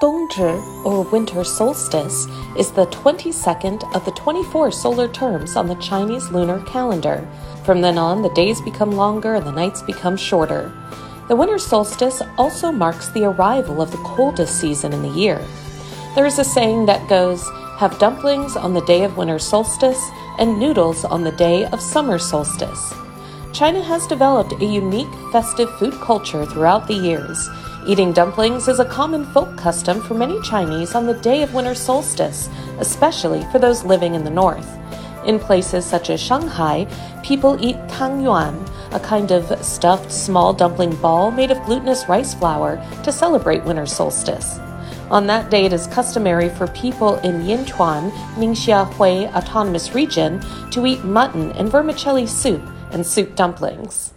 Dongzhi, or winter solstice, is the 22nd of the 24 solar terms on the Chinese lunar calendar. From then on, the days become longer and the nights become shorter. The winter solstice also marks the arrival of the coldest season in the year. There is a saying that goes, have dumplings on the day of winter solstice and noodles on the day of summer solstice. China has developed a unique festive food culture throughout the years. Eating dumplings is a common folk custom for many Chinese on the day of winter solstice, especially for those living in the north. In places such as Shanghai, people eat tangyuan, a kind of stuffed small dumpling ball made of glutinous rice flour, to celebrate winter solstice. On that day, it is customary for people in Yinchuan, Ningxia Hui Autonomous Region to eat mutton and vermicelli soup and soup dumplings.